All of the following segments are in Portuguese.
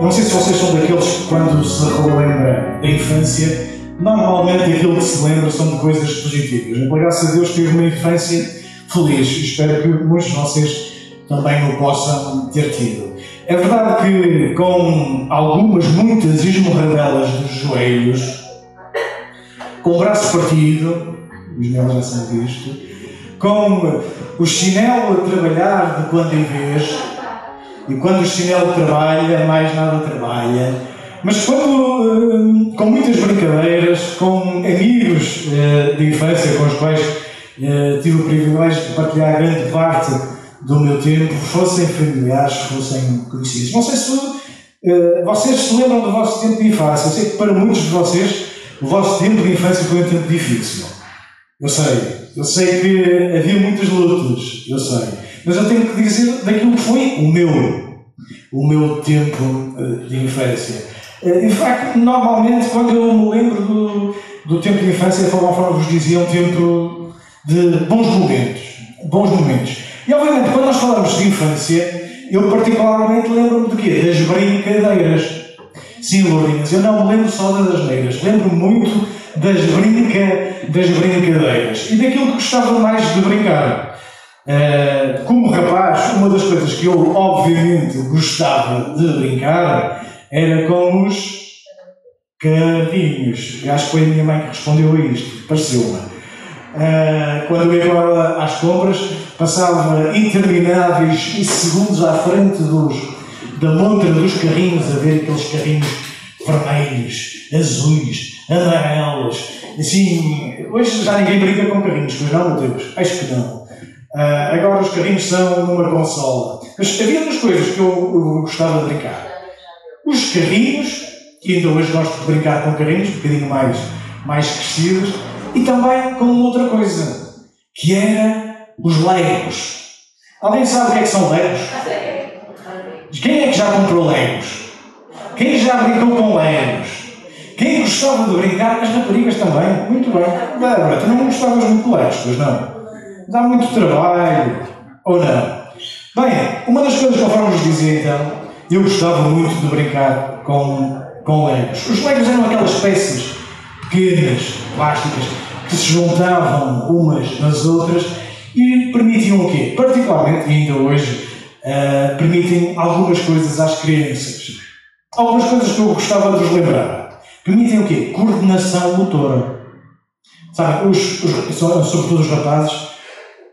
Não sei se vocês são daqueles que, quando se relembra da infância, normalmente aquilo que se lembra são de coisas positivas. Graças a Deus tive uma infância feliz. Espero que muitos de vocês também o possam ter tido. É verdade que com algumas, muitas esmorradelas dos joelhos, com o braço partido, os meus já sabem disto, com o chinelo a trabalhar de quando em vez, e quando o chinelo trabalha, mais nada trabalha. Mas quando, eh, com muitas brincadeiras, com amigos eh, de infância com os quais eh, tive o privilégio de partilhar grande parte do meu tempo, fossem familiares, fossem conhecidos. Não sei se vocês se lembram do vosso tempo de infância. Eu sei que para muitos de vocês o vosso tempo de infância foi um tempo difícil. Eu sei. Eu sei que havia muitas lutas. Eu sei. Mas eu tenho que dizer daquilo que foi o meu, o meu tempo eh, de infância. Eh, de facto, normalmente, quando eu me lembro do, do tempo de infância, conforme vos dizia, um tempo de bons momentos. Bons momentos. E, obviamente, quando nós falamos de infância, eu particularmente lembro-me de quê? Das brincadeiras. Sim, Lourinhas, eu não me lembro só das asneiras, lembro-me muito das, brinca, das brincadeiras e daquilo que gostava mais de brincar. Uh, como rapaz, uma das coisas que eu obviamente gostava de brincar era com os carrinhos. Acho que foi a minha mãe que respondeu a isto, pareceu-me. Uh, quando eu ia agora às compras, passava intermináveis segundos à frente dos, da montra dos carrinhos, a ver aqueles carrinhos vermelhos, azuis, amarelos. Assim, hoje já ninguém brinca com carrinhos, pois não, meu Deus? Acho que não. Uh, agora os carrinhos são numa consola. Mas havia duas coisas que eu, eu, gostava de brincar. Os carrinhos, que ainda hoje gosto de brincar com carrinhos, um bocadinho mais, mais crescidos, e também com outra coisa, que era os legos. Alguém sabe o que é que são legos? Quem é que já comprou legos? Quem já brincou com legos? Quem gostava de brincar? As raparigas também. Muito bem. Débora, tu não gostavas muito de legos, pois não? Dá muito trabalho, ou não? Bem, uma das coisas que eu vos dizer então, eu gostava muito de brincar com, com legos. Os legos eram aquelas peças pequenas, plásticas, que se juntavam umas nas outras e permitiam o quê? Particularmente, ainda hoje, uh, permitem algumas coisas às crianças. Algumas coisas que eu gostava de vos lembrar. Permitem o quê? Coordenação motora. Sabe, os, os, sobretudo os rapazes,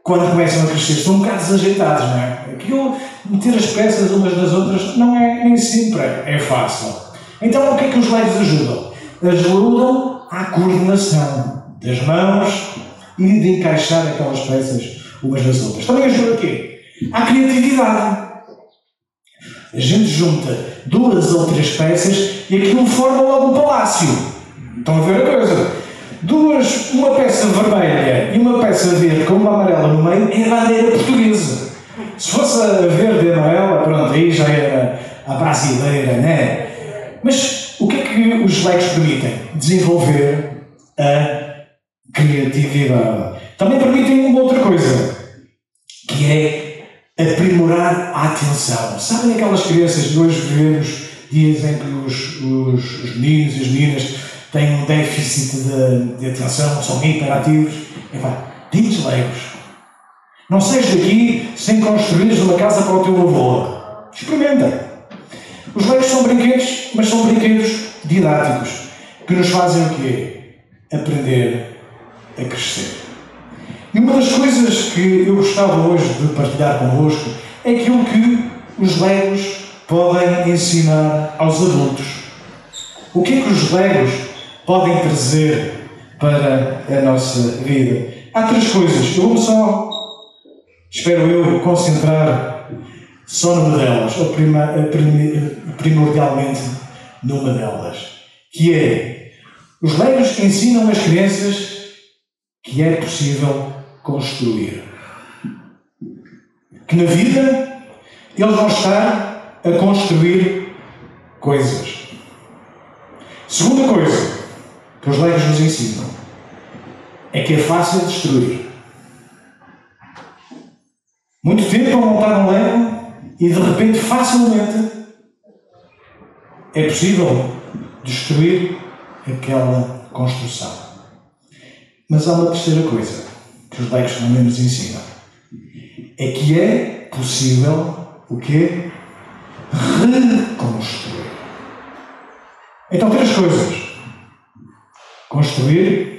quando começam a crescer, são um bocado desajeitados, não é? Aquilo, meter as peças umas nas outras, não é nem sempre é fácil. Então, o que é que os legos ajudam? Ajudam à coordenação das mãos e de encaixar aquelas peças umas nas outras. Também ajuda a quê? À criatividade. A gente junta duas ou três peças e aquilo forma logo um palácio. Estão a ver a coisa? Duas, uma peça vermelha e uma peça verde com uma amarela no meio, é bandeira portuguesa. Se fosse a verde e amarela, pronto, aí já era a brasileira, né? Mas o que é que os leques permitem? Desenvolver a criatividade. Também permitem uma outra coisa, que é aprimorar a atenção. Sabem aquelas crianças de hoje vivemos dias em que os, os, os meninos e as meninas têm um déficit de, de atenção, são hiperativos. Epá, diz legos. Não sejas daqui sem construires uma casa para o teu avô. Experimenta. Os legos são brinquedos, mas são brinquedos didáticos que nos fazem o quê? Aprender a crescer. E uma das coisas que eu gostava hoje de partilhar convosco é aquilo que os legos podem ensinar aos adultos. O que é que os legos podem trazer para a nossa vida. Há três coisas. Eu vou só, espero eu, concentrar só numa delas, ou prima, primordialmente numa delas, que é os legos ensinam as crianças que é possível construir. Que na vida eles vão estar a construir coisas. Segunda coisa, que os leigos nos ensinam é que é fácil destruir. Muito tempo a montar um lego e de repente facilmente é possível destruir aquela construção. Mas há uma terceira coisa que os leigos também nos ensinam. É que é possível o quê? Reconstruir. Então, três coisas: construir,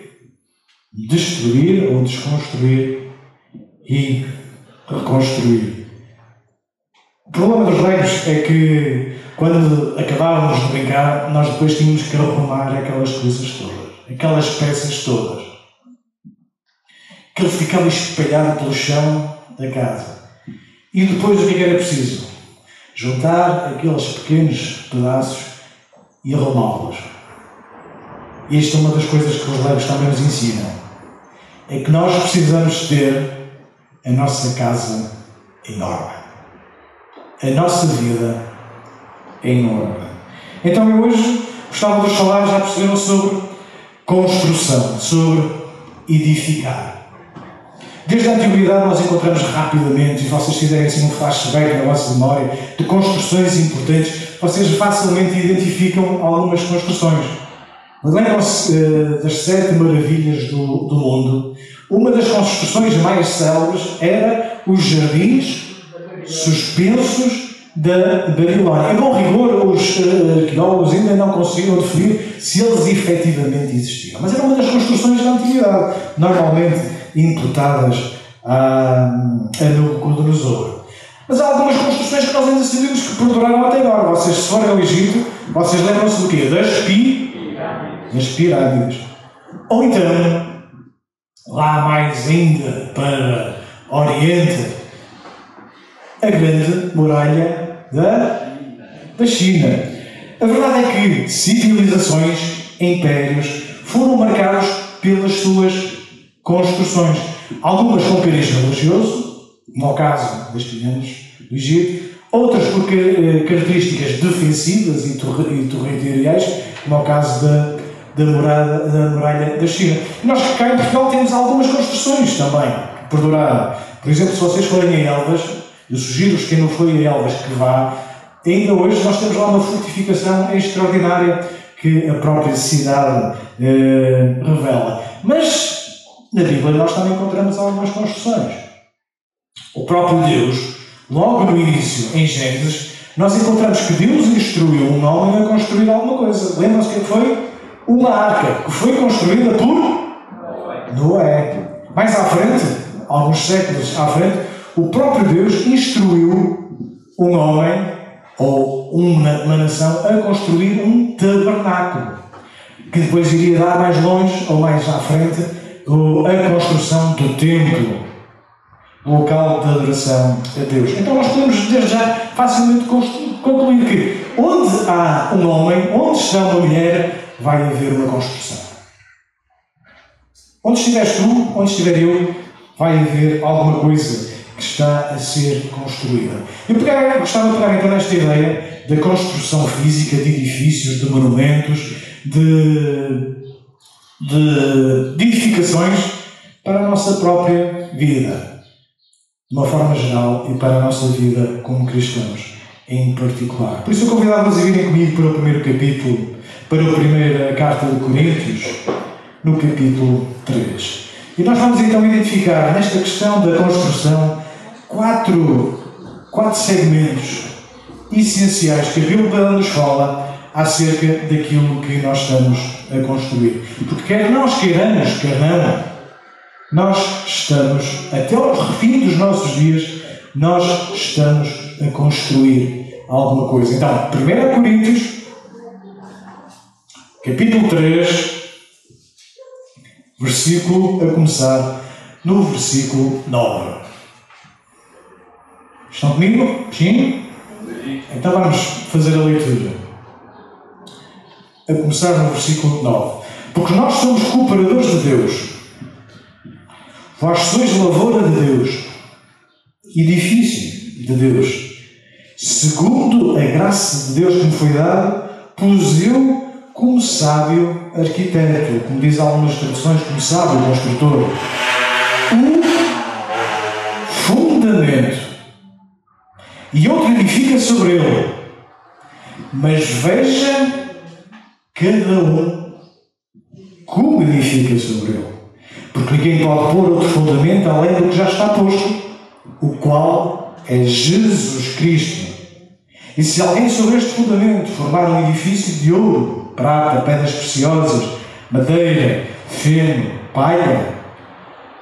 destruir ou desconstruir e reconstruir. O problema dos reis é que quando acabávamos de brincar, nós depois tínhamos que arrumar aquelas coisas todas, aquelas peças todas. Aquilo ficava espalhado pelo chão da casa. E depois o que é era preciso? Juntar aqueles pequenos pedaços e arrumá-los. E esta é uma das coisas que os leves também nos ensinam. É que nós precisamos ter a nossa casa em ordem. A nossa vida em ordem. Então eu hoje gostava de falar, já perceberam, sobre construção, sobre edificar. Desde a antiguidade nós encontramos rapidamente, e vocês fizerem assim um flashback na vossa memória, de construções importantes, vocês facilmente identificam algumas construções. Lembram-se uh, das sete maravilhas do, do mundo? Uma das construções mais célebres era os jardins suspensos da Babilónia. Em bom rigor, os uh, arqueólogos ainda não conseguiram definir se eles efetivamente existiam. Mas era uma das construções da antiguidade, normalmente imputadas a, a Nabucodonosor. Mas há algumas construções que nós ainda sabemos que perduraram até agora. Vocês, se forem ao Egito, vocês lembram-se do quê? Das, pi... das pirâmides. Ou então, lá mais ainda para Oriente, a grande muralha da, da China. A verdade é que civilizações, impérios, foram marcados pelas suas construções. Algumas com cariz religioso, como é caso das pirâmides do Egito, outras por características defensivas e territoriais, como é o caso da, da, muralha, da muralha da China. E nós cá em Portugal temos algumas construções também que perduraram. Por exemplo, se vocês forem a Elvas, eu sugiro-vos quem não foi a Elvas que vá, ainda hoje nós temos lá uma fortificação extraordinária que a própria cidade eh, revela. Mas na Bíblia nós também encontramos algumas construções. O próprio Deus, logo no início, em Gênesis, nós encontramos que Deus instruiu um homem a construir alguma coisa. Lembram-se o que foi? Uma arca que foi construída por Noé. Mais à frente, alguns séculos à frente, o próprio Deus instruiu um homem ou uma, uma nação a construir um tabernáculo que depois iria dar mais longe ou mais à frente a construção do templo, local de adoração a Deus. Então nós podemos desde já facilmente concluir que onde há um homem, onde está uma mulher, vai haver uma construção. Onde estiveres tu, onde estiver eu, vai haver alguma coisa que está a ser construída. Eu gostava de pegar então nesta ideia da construção física de edifícios, de monumentos, de de, de edificações para a nossa própria vida, de uma forma geral, e para a nossa vida como cristãos em particular. Por isso eu convidava-vos a virem comigo para o primeiro capítulo, para a primeira carta de Coríntios, no capítulo 3. E nós vamos então identificar nesta questão da construção quatro, quatro segmentos essenciais que a Bíblia nos fala acerca daquilo que nós estamos a construir. Porque quer nós queiramos, quer não, nós estamos, até ao fim dos nossos dias, nós estamos a construir alguma coisa. Então, 1 Coríntios, capítulo 3, versículo a começar no versículo 9. Estão comigo? Sim? Então vamos fazer a leitura a começar no versículo 9. Porque nós somos cooperadores de Deus. Vós sois lavoura de Deus, edifício de Deus. Segundo a graça de Deus que me foi dada, pus eu como sábio arquiteto, como diz algumas traduções, como sábio construtor, um fundamento. E outro edifica sobre ele mas veja cada um como edifica sobre ele. Porque ninguém pode pôr outro fundamento além do que já está posto, o qual é Jesus Cristo. E se alguém sobre este fundamento formar um edifício de ouro, prata, pedras preciosas, madeira, feno, palha,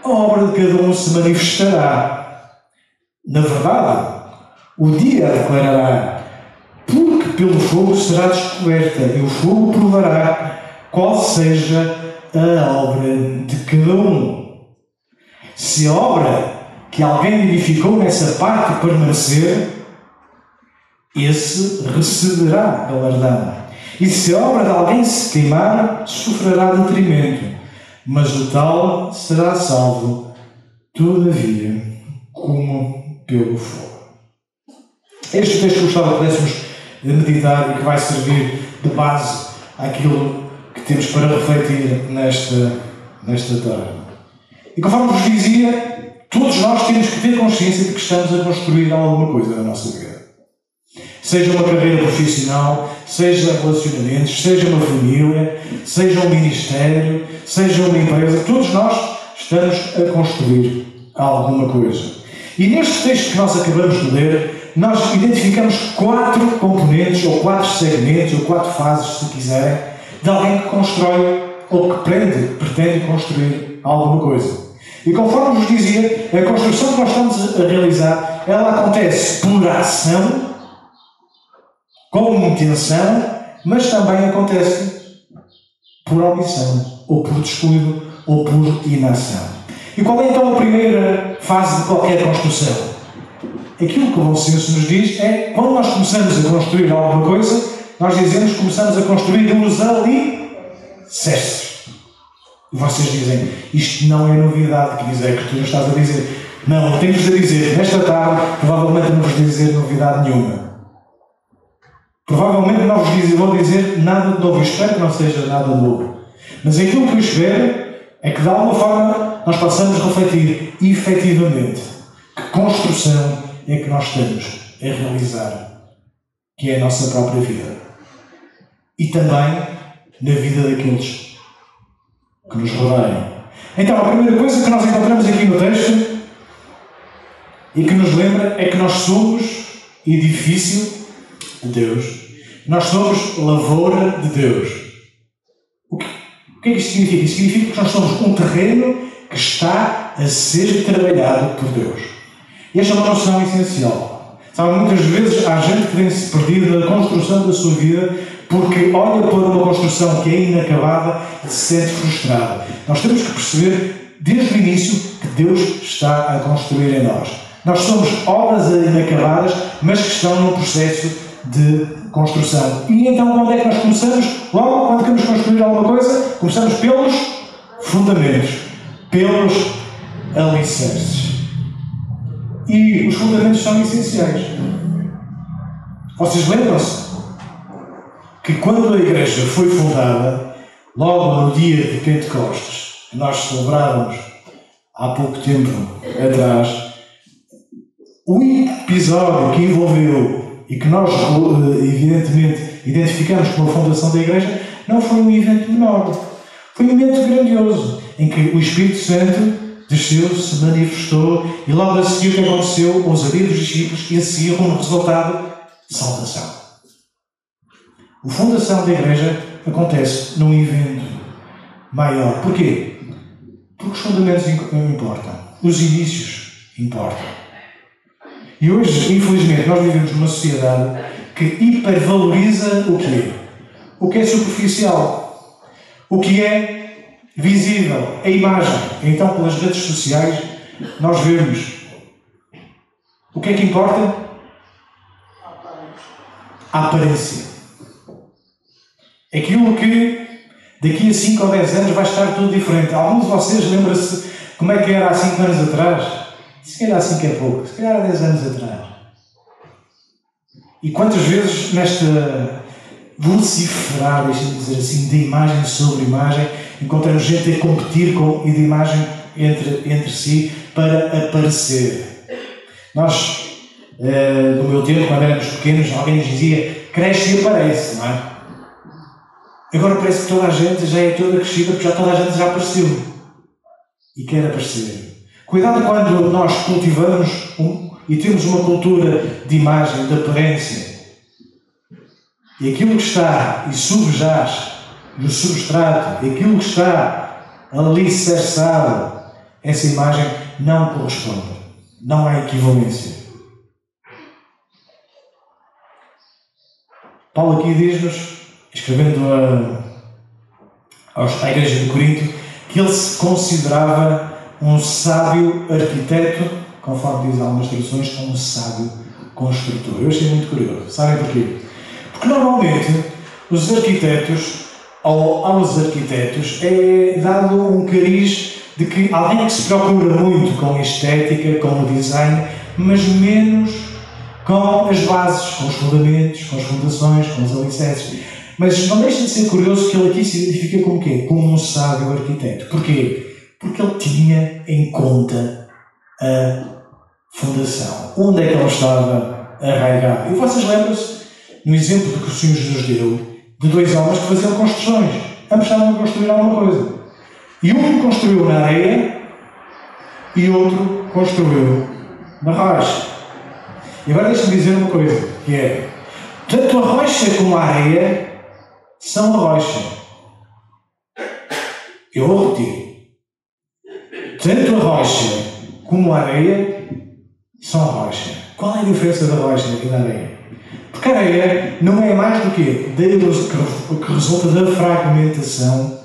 a obra de cada um se manifestará. Na verdade, o dia declarará, porque pelo fogo será descoberta, e o fogo provará qual seja a obra de cada um. Se a obra que alguém edificou nessa parte permanecer, esse receberá galardão. E se a obra de alguém se queimar, sofrerá detrimento, mas o tal será salvo, todavia, como pelo fogo. Este texto gostava que pudéssemos meditar e que vai servir de base àquilo que temos para refletir nesta, nesta tarde. E conforme vos dizia, todos nós temos que ter consciência de que estamos a construir alguma coisa na nossa vida. Seja uma carreira profissional, seja relacionamentos, seja uma família, seja um ministério, seja uma empresa, todos nós estamos a construir alguma coisa. E neste texto que nós acabamos de ler, nós identificamos quatro componentes, ou quatro segmentos, ou quatro fases, se quiserem, de alguém que constrói ou que pretende, pretende construir alguma coisa. E conforme vos dizia, a construção que nós estamos a realizar, ela acontece por ação com intenção, mas também acontece por omissão, ou por descuido, ou por inação. E qual é então a primeira fase de qualquer construção? Aquilo que o bom senso nos diz é quando nós começamos a construir alguma coisa, nós dizemos que começamos a construir os alicerces. E vocês dizem, isto não é novidade, que diz a Escritura, estás a dizer. Não, tenho-vos a dizer, nesta tarde, provavelmente não vos dizer novidade nenhuma. Provavelmente não vos vou dizer nada de novo. espero que não seja nada de novo. Mas aquilo que eu espero é que de alguma forma nós possamos refletir efetivamente que construção é que nós estamos a realizar, que é a nossa própria vida. E também na vida daqueles que nos rodeiam. Então, a primeira coisa que nós encontramos aqui no texto e que nos lembra é que nós somos edifício Deus. Nós somos lavoura de Deus. O que, o que é que isto significa? Isto significa que nós somos um terreno que está a ser trabalhado por Deus. E esta é uma noção essencial. Sabe, muitas vezes há gente que tem-se perdido na construção da sua vida porque olha para uma construção que é inacabada e se sente frustrado. Nós temos que perceber desde o início que Deus está a construir em nós. Nós somos obras inacabadas, mas que estão num processo de construção. E então, quando é que nós começamos? Logo, quando queremos construir alguma coisa, começamos pelos fundamentos, pelos alicerces. E os fundamentos são essenciais. Vocês lembram-se que quando a igreja foi fundada, logo no dia de Pentecostes, que nós celebrávamos há pouco tempo atrás, o episódio que envolveu e que nós, eh, evidentemente, identificamos como a fundação da Igreja, não foi um evento menor. Foi um evento grandioso, em que o Espírito Santo desceu, se manifestou e logo a seguir o que aconteceu, ousadia dos discípulos e a seguir como resultado, salvação. A fundação da Igreja acontece num evento maior. Porquê? Porque os fundamentos importam, os inícios importam. E hoje, infelizmente, nós vivemos numa sociedade que hipervaloriza o que é. O que é superficial. O que é visível. A imagem. Então, pelas redes sociais, nós vemos. O que é que importa? A aparência. Aquilo que daqui a 5 ou 10 anos vai estar tudo diferente. Alguns de vocês lembram-se como é que era há 5 anos atrás? Se calhar assim é pouco, se calhar há 10 anos atrás. E quantas vezes nesta vociferar, deixem-me dizer assim, de imagem sobre imagem, encontramos gente a competir com e de imagem entre, entre si para aparecer. Nós, eh, no meu tempo, quando éramos pequenos, alguém nos dizia cresce e aparece, não é? Agora parece que toda a gente já é toda crescida porque já toda a gente já apareceu e quer aparecer. Cuidado quando nós cultivamos um, e temos uma cultura de imagem, de aparência. E aquilo que está e subjaz no substrato, e aquilo que está ali cessado, essa imagem não corresponde. Não há equivalência. Paulo aqui diz-nos, escrevendo a, à igreja de Corinto, que ele se considerava um sábio arquiteto, conforme diz algumas traduções, um sábio construtor. Eu achei muito curioso. Sabem porquê? Porque normalmente os arquitetos, ou aos arquitetos, é dado um cariz de que alguém que se procura muito com a estética, com o design, mas menos com as bases, com os fundamentos, com as fundações, com os alicerces. Mas não deixa de ser curioso que ele aqui se identifica como quê? Como um sábio arquiteto. Porquê? Porque ele tinha em conta a fundação. Onde é que ele estava arraigado? E vocês lembram-se, no exemplo que o Senhor nos deu, de dois homens que faziam construções. Ambos estavam a construir alguma coisa. E um construiu na areia e outro construiu na rocha. E agora deixa-me dizer uma coisa, que é, tanto a rocha como a areia são a rocha. Eu vou repetir. Tanto a rocha como a areia são rocha. Qual é a diferença da rocha e da areia? Porque a areia não é mais do que o que resulta da fragmentação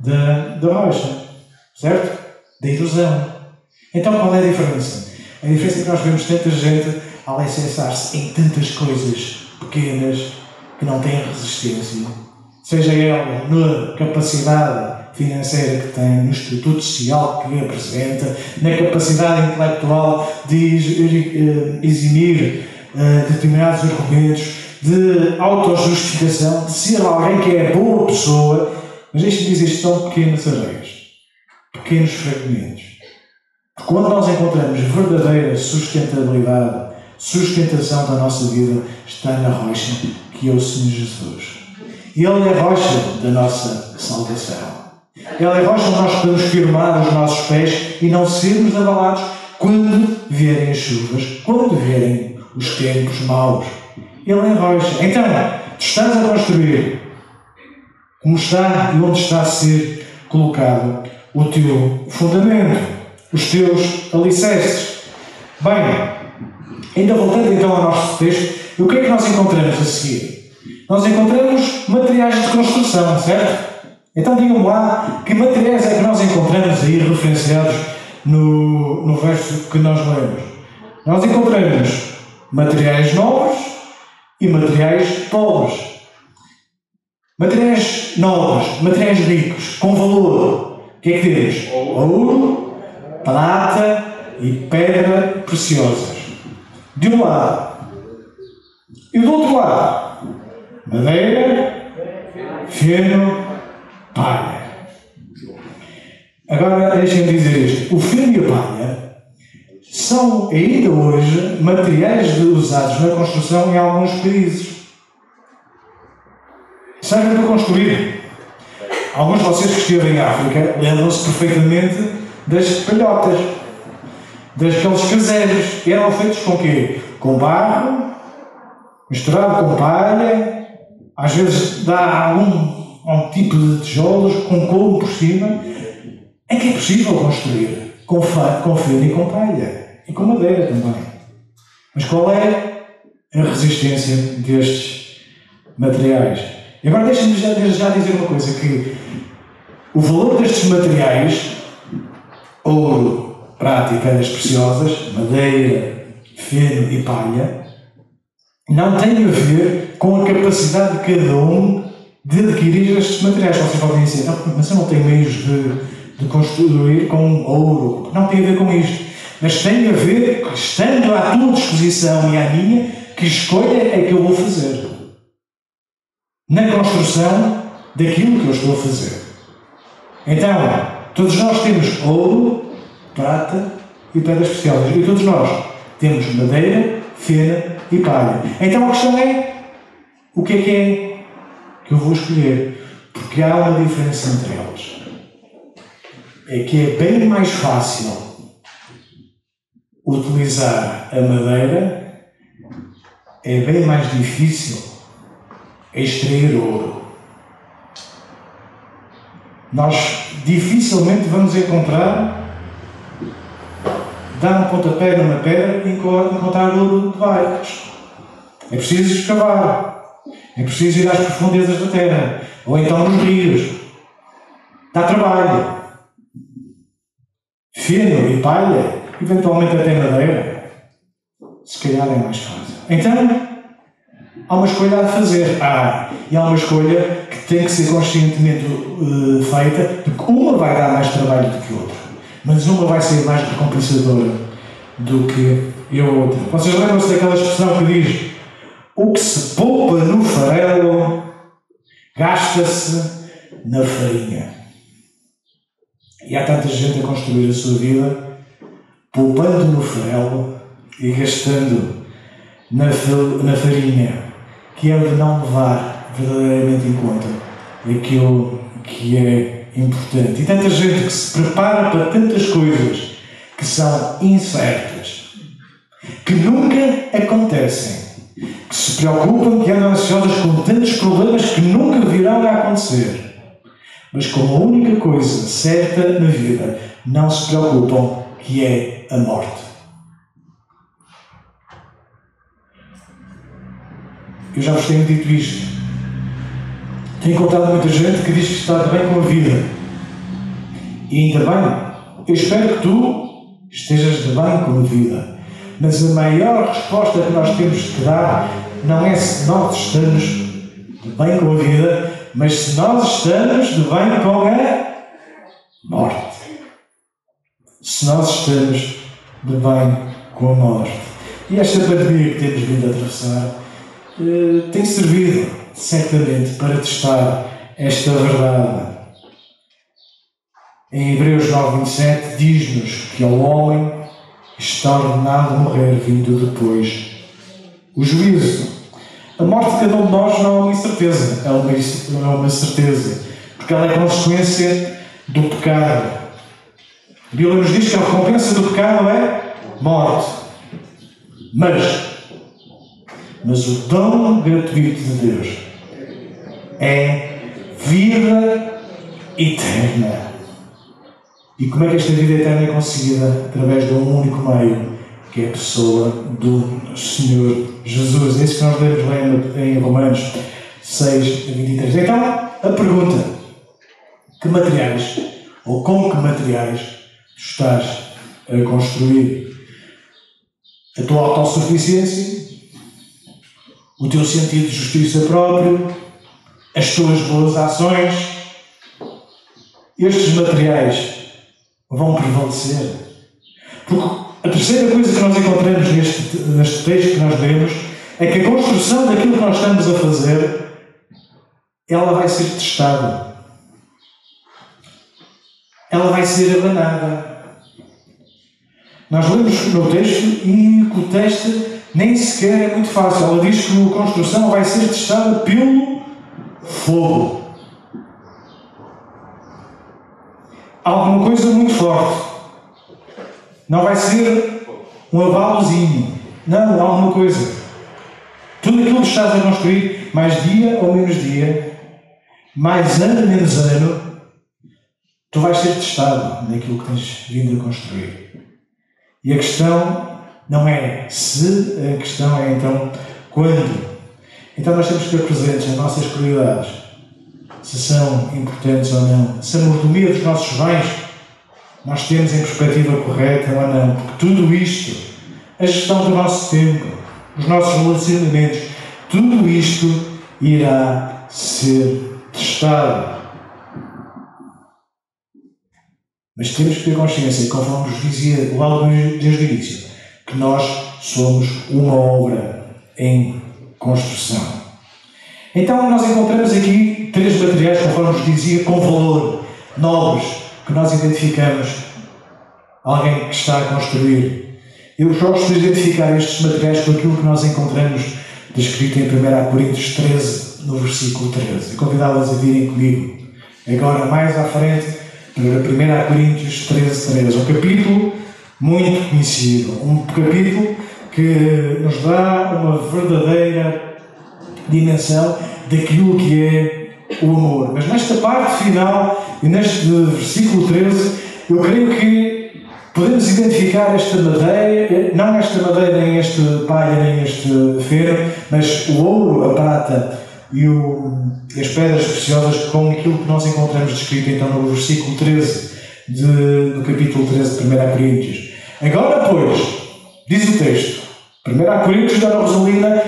da, da rocha. Certo? Da erosão. Então qual é a diferença? A diferença é que nós vemos tanta gente a alicerçar-se em tantas coisas pequenas que não têm resistência, seja ela na capacidade financeira que tem, no estatuto social que apresenta, na capacidade intelectual de eh, eximir uh, determinados argumentos, de autojustificação, de ser alguém que é boa pessoa, mas deixe-me dizer, isto são pequenas areias, pequenos fragmentos. Porque quando nós encontramos verdadeira sustentabilidade sustentação da nossa vida está na rocha, que é o Senhor Jesus. Ele é a rocha da nossa salvação. Ele é rocha onde nós podemos firmar os nossos pés e não sermos abalados quando vierem as chuvas, quando vierem os tempos maus. Ele é rocha. Então, tu estás a construir como está e onde está a ser colocado o teu fundamento, os teus alicerces. Bem, Ainda voltando então ao nosso texto, o que é que nós encontramos a seguir? Nós encontramos materiais de construção, certo? Então digam-me lá que materiais é que nós encontramos aí referenciados no, no verso que nós lemos. Nós encontramos materiais novos e materiais pobres. Materiais novos, materiais ricos, com valor. O que é que temos? Ouro, prata e pedra preciosas de um lado. E do outro lado, madeira, feno, palha. Agora deixem-me dizer isto: o feno e a palha são ainda hoje materiais usados na construção em alguns países. Servem para construir. Alguns de vocês que estiveram em África lembram-se perfeitamente das palhotas daqueles caseiros. Eram feitos com quê? Com barro, misturado com palha, às vezes dá algum, algum tipo de tijolos com couro por cima. É que é possível construir com, feno e com palha. E com madeira também. Mas qual é a resistência destes materiais? E agora deixem-me já, já dizer uma coisa, que o valor destes materiais, ouro, prata e pedras preciosas, madeira, feno e palha, não tem a ver com a capacidade de cada um de adquirir estes materiais. Vocês podem dizer, não, mas eu não tenho meios de, de construir com ouro. Não tem a ver com isto. Mas tem a ver, estando à tua disposição e à minha, que escolha é que eu vou fazer na construção daquilo que eu estou a fazer. Então, todos nós temos ouro, prata e pedras preciosas. E todos nós temos madeira, fena e palha. Então a questão é: o que é que é que eu vou escolher? Porque há uma diferença entre elas. É que é bem mais fácil utilizar a madeira, é bem mais difícil extrair ouro. Nós dificilmente vamos encontrar dar um pontapé numa pedra e encontrar ouro de baixo. É preciso escavar. É preciso ir às profundezas da terra. Ou então nos rios. Dá trabalho. Feno e palha, eventualmente até madeira. Se calhar é mais fácil. Então, há uma escolha a fazer. Ah, e há uma escolha que tem que ser conscientemente uh, feita, porque uma vai dar mais trabalho do que outra mas uma vai ser mais recompensadora do que a outra. Vocês lembram-se daquela expressão que diz: o que se poupa no farelo gasta-se na farinha. E há tanta gente a construir a sua vida poupando no farelo e gastando na, farinha, que é de não levar verdadeiramente em conta aquilo que é importante. E tanta gente que se prepara para tantas coisas que são incertas, que nunca acontecem, que se preocupam, que andam ansiosas com tantos problemas que nunca virão a acontecer. Mas com a única coisa certa na vida, não se preocupam, que é a morte. Eu já vos tenho dito isto. Tenho encontrado muita gente que diz que está bem com a vida. E ainda bem, eu espero que tu estejas de bem com a vida. Mas a maior resposta que nós temos que dar não é se nós estamos de bem com a vida, mas se nós estamos de bem com a morte. Se nós estamos de bem com a morte. E esta pandemia que temos vindo a atravessar eh, tem servido certamente para testar esta verdade. Em Hebreus 9, 27 diz-nos que ao homem está ordenado morrer, vindo depois o juízo. A morte de cada um de nós não é uma incerteza, é uma, é uma certeza, porque ela é consequência do pecado. A Bíblia nos diz que a recompensa do pecado é morte. Mas, mas o dom gratuito de Deus é vida eterna. E como é que esta vida eterna é conseguida? Através de um único meio, que é a pessoa do Senhor Jesus. É isso que nós lemos lá em Romanos 6, 23. Então, a pergunta: que materiais, ou com que materiais, estás a construir a tua autossuficiência, o teu sentido de justiça próprio, as tuas boas ações, estes materiais vão prevalecer. Porque a terceira coisa que nós encontramos neste, neste texto que nós lemos é que a construção daquilo que nós estamos a fazer ela vai ser testada. Ela vai ser abanada. Nós lemos no texto e o texto nem sequer é muito fácil. Ela diz que a construção vai ser testada pelo fogo. Alguma coisa muito forte. Não vai ser um avalozinho. Não, alguma coisa. Tudo aquilo que estás a construir, mais dia ou menos dia, mais ano menos ano, tu vais ser testado naquilo que tens vindo a construir. E a questão não é se, a questão é então quando. Então nós temos que ter presentes as nossas prioridades, se são importantes ou não, se a mordomia dos nossos bens nós temos em perspectiva correta ou não, porque tudo isto, a gestão do nosso tempo, os nossos relacionamentos, tudo isto irá ser testado. Mas temos que ter consciência, conforme vos dizia logo desde o início, que nós somos uma obra em construção. Então nós encontramos aqui três materiais, conforme vos dizia, com valor, nobres, que nós identificamos alguém que está a construir. Eu gosto de identificar estes materiais com aquilo que nós encontramos descrito em 1 Coríntios 13, no versículo 13. E convidá-las a virem comigo agora mais à frente para 1 Coríntios 13, 13. Um capítulo muito conhecido, um capítulo que nos dá uma verdadeira dimensão daquilo que é o amor. Mas nesta parte final e neste versículo 13, eu creio que podemos identificar esta madeira, não esta madeira, nem este palha, nem este ferro, mas o ouro, a prata e, o, e as pedras preciosas com aquilo que nós encontramos descrito então no versículo 13 de, do capítulo 13 de 1 Coríntios. Agora, pois, diz o texto, 1 Coríntios da Rosalina,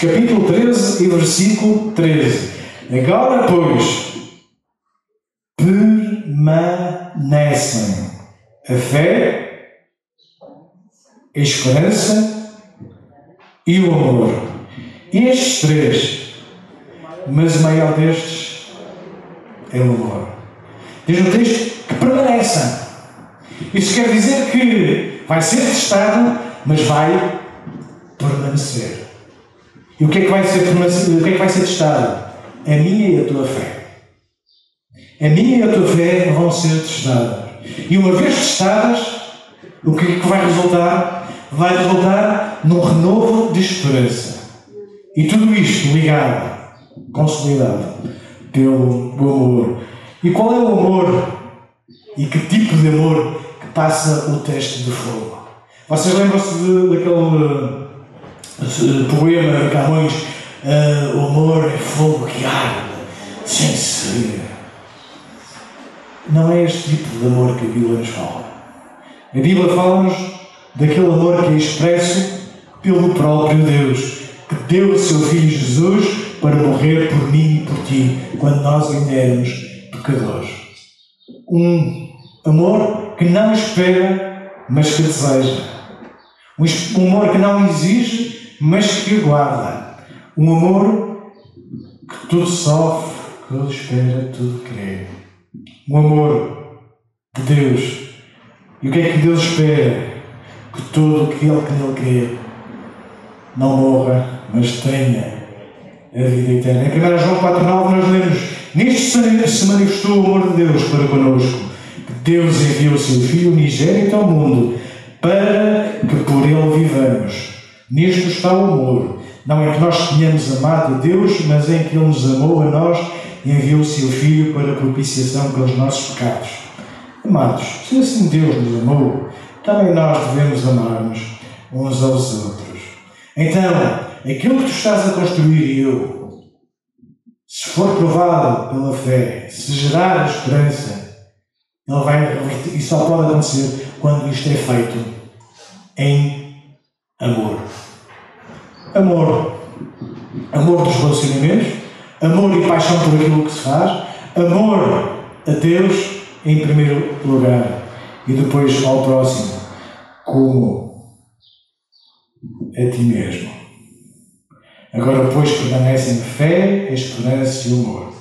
capítulo 13 e versículo 13. Agora, pois, permanecem a fé, a esperança e o amor. Estes três, mas o maior destes é o amor. Diz no texto que permaneçam. Isso quer dizer que vai ser testado, mas vai permanecer. E o que é que vai ser, o que é que vai ser testado? A minha e a tua fé. A minha e a tua fé vão ser testadas. E uma vez testadas, o que é que vai resultar? Vai resultar num renovo de esperança. E tudo isto ligado, consolidado pelo amor. E qual é o amor? E que tipo de amor que passa o teste de fogo? Vocês lembram-se daquele poema de Camões, uh, o amor é fogo que arde, sem se Não é este tipo de amor que a Bíblia nos fala. A Bíblia fala-nos daquele amor que é expresso pelo próprio Deus, que deu o seu Filho Jesus para morrer por mim e por ti, quando nós ainda éramos pecadores. Um amor que não espera, mas que deseja. Um amor que não exige, mas que guarda. Um amor que tudo sofre, que tudo espera, tudo crê. Um amor de Deus. E o que é que Deus espera? Que todo aquele que nele crê não morra, mas tenha a vida eterna. Em 1 João 4,9 nós lemos: Nisto se manifestou o amor de Deus para conosco, que Deus enviou o seu Filho unigênito ao mundo, para que por ele vivamos. Nisto está o amor. Não é que nós tenhamos amado a Deus, mas em que Ele nos amou a nós e enviou o seu Filho para a propiciação pelos nossos pecados. Amados, se assim Deus nos amou, também nós devemos amar-nos uns aos outros. Então, aquilo que tu estás a construir e eu, se for provado pela fé, se gerar esperança, ele vai e só pode acontecer quando isto é feito em amor. Amor. Amor dos relacionamentos, amor e paixão por aquilo que se faz, amor a Deus em primeiro lugar e depois ao próximo, como a ti mesmo. Agora, pois, permanecem fé, esperança e amor.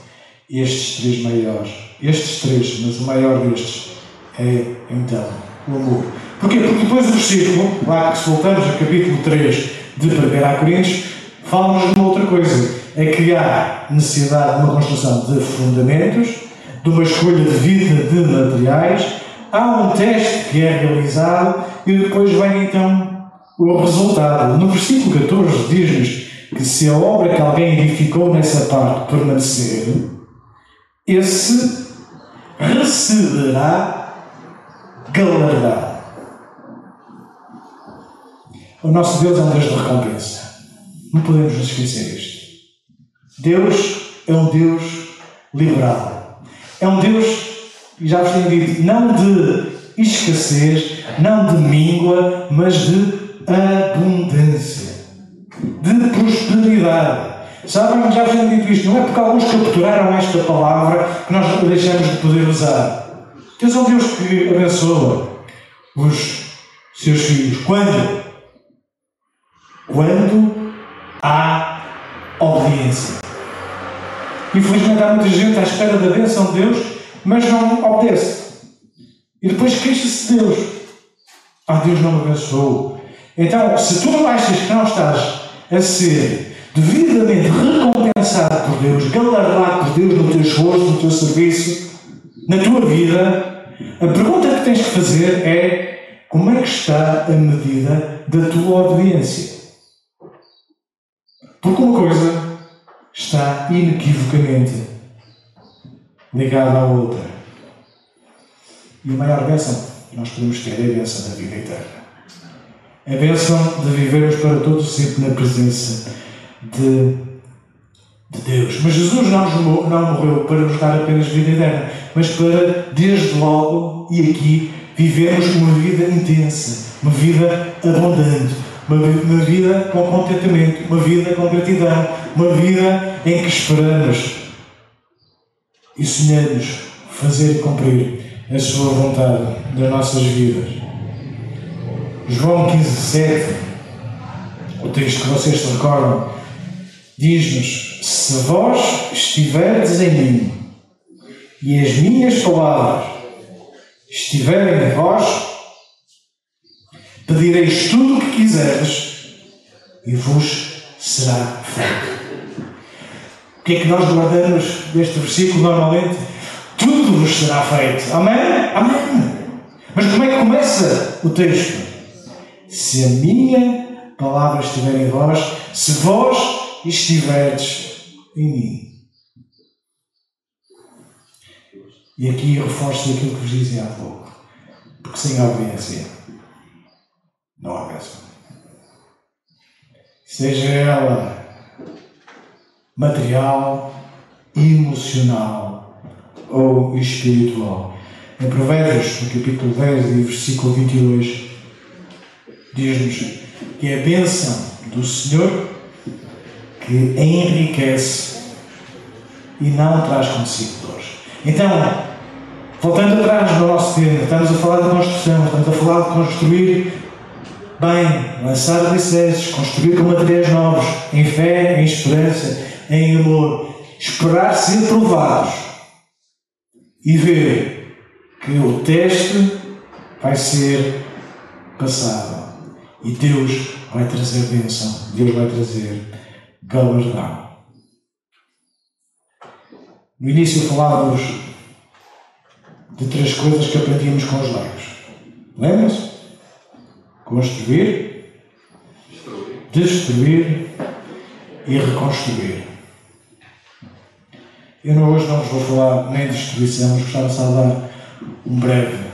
Estes três maiores. Estes três, mas o maior destes é, então, o amor. Porquê? Porque depois do versículo, lá que voltamos ao capítulo 3 de 1 Coríntios, fala-nos de uma outra coisa. É que há necessidade de uma construção de fundamentos, de uma escolha de vida de materiais, há um teste que é realizado e depois vem então o resultado. No versículo 14 diz-nos que se a obra que alguém edificou nessa parte permanecer, esse receberá galardão. O nosso Deus é um Deus de recompensa. Não podemos nos esquecer disto. Deus é um Deus liberal. É um Deus, já vos tenho dito, não de escassez, não de míngua, mas de abundância, de prosperidade. Sabem, já vos tenho dito isto, não é porque alguns capturaram esta palavra que nós deixamos de poder usar. Deus é um Deus que abençoa os seus filhos. Quando? Quando há obediência. Infelizmente há muita gente à espera da bênção de Deus, mas não obedece. E depois queixa-se de Deus. Ah, Deus não me abençoou. Então, se tu achas que não estás a ser devidamente recompensado por Deus, galardado por Deus no teu esforço, no teu serviço, na tua vida, a pergunta que tens que fazer é como é que está a medida da tua obediência? Porque uma coisa está inequivocamente ligada à outra. E a maior bênção que nós podemos ter é a bênção da vida eterna. A bênção de vivermos para todos sempre na presença de, de Deus. Mas Jesus não, não morreu para nos dar apenas vida eterna, mas para, desde logo e aqui, vivermos uma vida intensa, uma vida abundante, uma, uma vida com contentamento, uma vida com gratidão, uma vida em que esperamos e sonhamos fazer cumprir a Sua vontade nas nossas vidas. João 15, 7, o texto que vocês se recordam, diz-nos: Se vós estiverdes em mim e as minhas palavras estiverem em vós, pedireis tudo o que quiseres e vos será feito. O que é que nós guardamos deste versículo normalmente? Tudo vos será feito. Amém? Amém. Mas como é que começa o texto? Se a minha palavra estiver em vós, se vós estiverdes em mim. E aqui reforço aquilo que vos dizia há pouco. Porque sem obediência não há bênção. Seja ela material, emocional ou espiritual. Em Provérbios, no capítulo 10 e versículo 22, diz-nos que é a bênção do Senhor que enriquece e não traz consigo dores. Então, voltando atrás no nosso tema, estamos a falar de construção, estamos a falar de construir bem, lançar alicerces, construir com materiais novos, em fé, em esperança, em amor, esperar ser provados e ver que o teste vai ser passado e Deus vai trazer bênção, Deus vai trazer galardão. No início falávamos de três coisas que aprendíamos com os leigos. Lembra-se? Construir, destruir e reconstruir. Eu não, hoje não vos vou falar nem de destruição, mas gostava só de dar um breve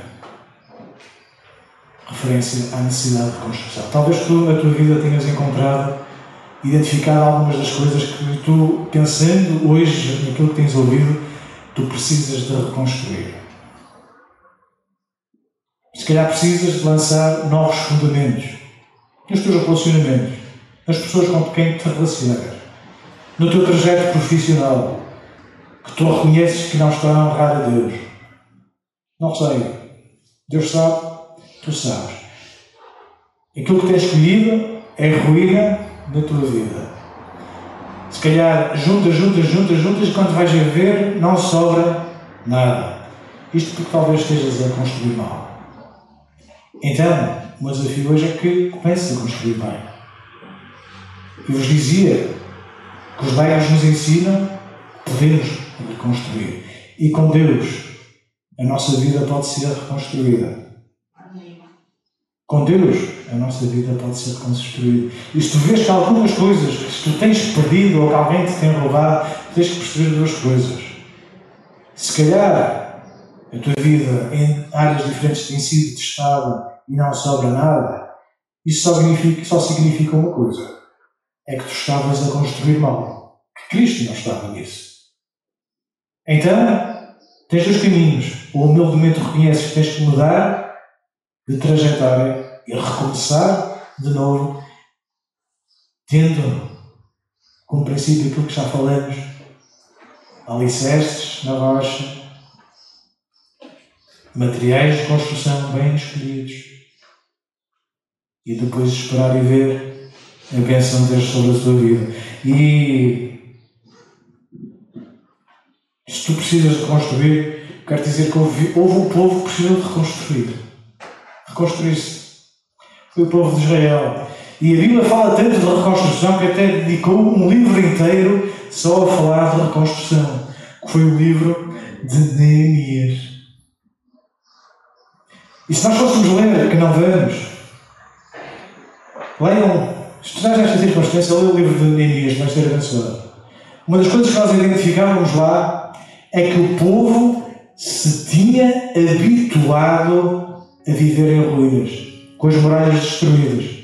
referência à necessidade de reconstrução. Talvez tu na tua vida tenhas encontrado, identificado algumas das coisas que tu, pensando hoje naquilo que tens ouvido, tu precisas de reconstruir. Se calhar precisas de lançar novos fundamentos nos teus relacionamentos, nas pessoas com quem te relacionas, no teu trajeto profissional, que tu reconheces que não está a honrar a Deus. Não sei. Deus sabe, tu sabes. Aquilo que tens escolhido é ruína na tua vida. Se calhar juntas, juntas, juntas, juntas, quando vais a ver, não sobra nada. Isto porque talvez estejas a construir mal. Então, o meu desafio hoje é que comeces a construir bem. Eu vos dizia que os bairros nos ensinam, podemos reconstruir. E com Deus, a nossa vida pode ser reconstruída. Com Deus, a nossa vida pode ser reconstruída. E se tu vês que algumas coisas que tu tens perdido ou que alguém te tem roubado, tens que perceber duas coisas. Se calhar a tua vida em áreas diferentes tem sido testada e não sobra nada, isso só significa, só significa uma coisa: é que tu estavas a construir mal. Que Cristo não estava nisso. Então, tens dois caminhos. Ou humildemente reconheces que tens que mudar de trajetória e recomeçar de novo, tendo como princípio aquilo que já falamos, alicerces na rocha, materiais de construção bem escolhidos, e depois esperar e ver a bênção de Deus sobre a tua vida. E se tu precisas de reconstruir, quero dizer que houve, houve um povo que precisou de reconstruir. Reconstruir-se. Foi o povo de Israel. E a Bíblia fala tanto de reconstrução que até dedicou um livro inteiro só a falar de reconstrução, que foi o livro de Neemias. E se nós fôssemos ler, que não vamos, leiam, estudar esta circunstância, leiam o livro de Neemias, vai ser abençoado. Uma das coisas que nós identificávamos lá é que o povo se tinha habituado a viver em ruínas, com as muralhas destruídas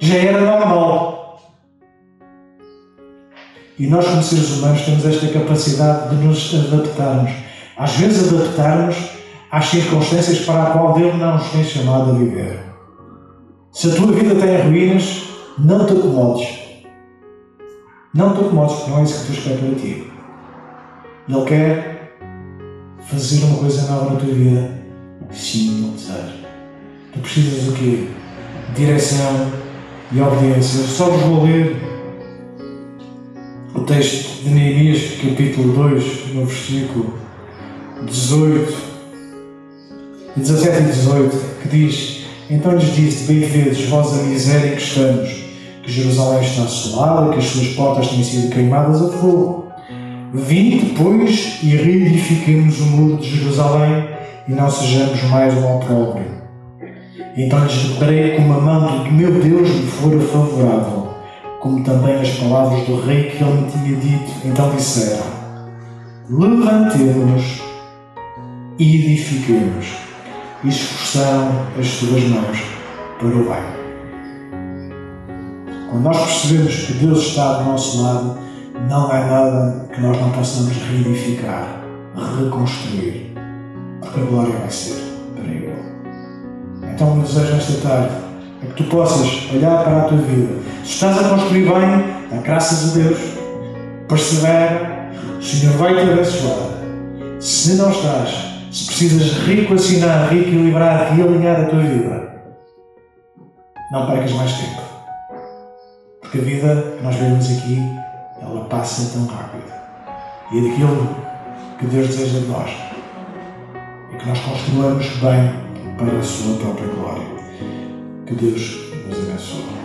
já era normal. E nós, como seres humanos, temos esta capacidade de nos adaptarmos. Às vezes, adaptarmos às circunstâncias para a qual Deus não nos tem chamado a viver. Se a tua vida tem ruínas, não te acomodes. Não te acomodes, porque não é isso que Deus quer para ti. Ele quer fazer uma coisa nova na tua vida. Sim, Ele deseja. Tu precisas do quê? Direção, e obediência. Só vos vou ler o texto de Neemias, capítulo 2, no versículo 18, 17 e 18, que diz: Então lhes disse: Bem vedes vós a miséria em que estamos, que Jerusalém está assolada, que as suas portas têm sido queimadas a fogo. Vinde, pois, e reedifiquemos o muro de Jerusalém, e não sejamos mais um opróbrio então lhes reparei como a mão do meu Deus me fora favorável, como também as palavras do rei que ele me tinha dito. Então disseram: Levantemos e edifiquemos, e esforçaram as suas mãos para o bem. Quando nós percebemos que Deus está do nosso lado, não há nada que nós não possamos reedificar, reconstruir, porque a glória vai ser para Ele. Então, meu desejo nesta tarde é que tu possas olhar para a tua vida. Se estás a construir bem, dá graças a Deus, persevera, o Senhor vai te abençoar. Se não estás, se precisas reequacionar, reequilibrar, realinhar a tua vida, não percas mais tempo. Porque a vida que nós vemos aqui, ela passa tão rápido. E é daquilo que Deus deseja de nós. É que nós construamos bem para a sua própria glória. Que Deus nos abençoe.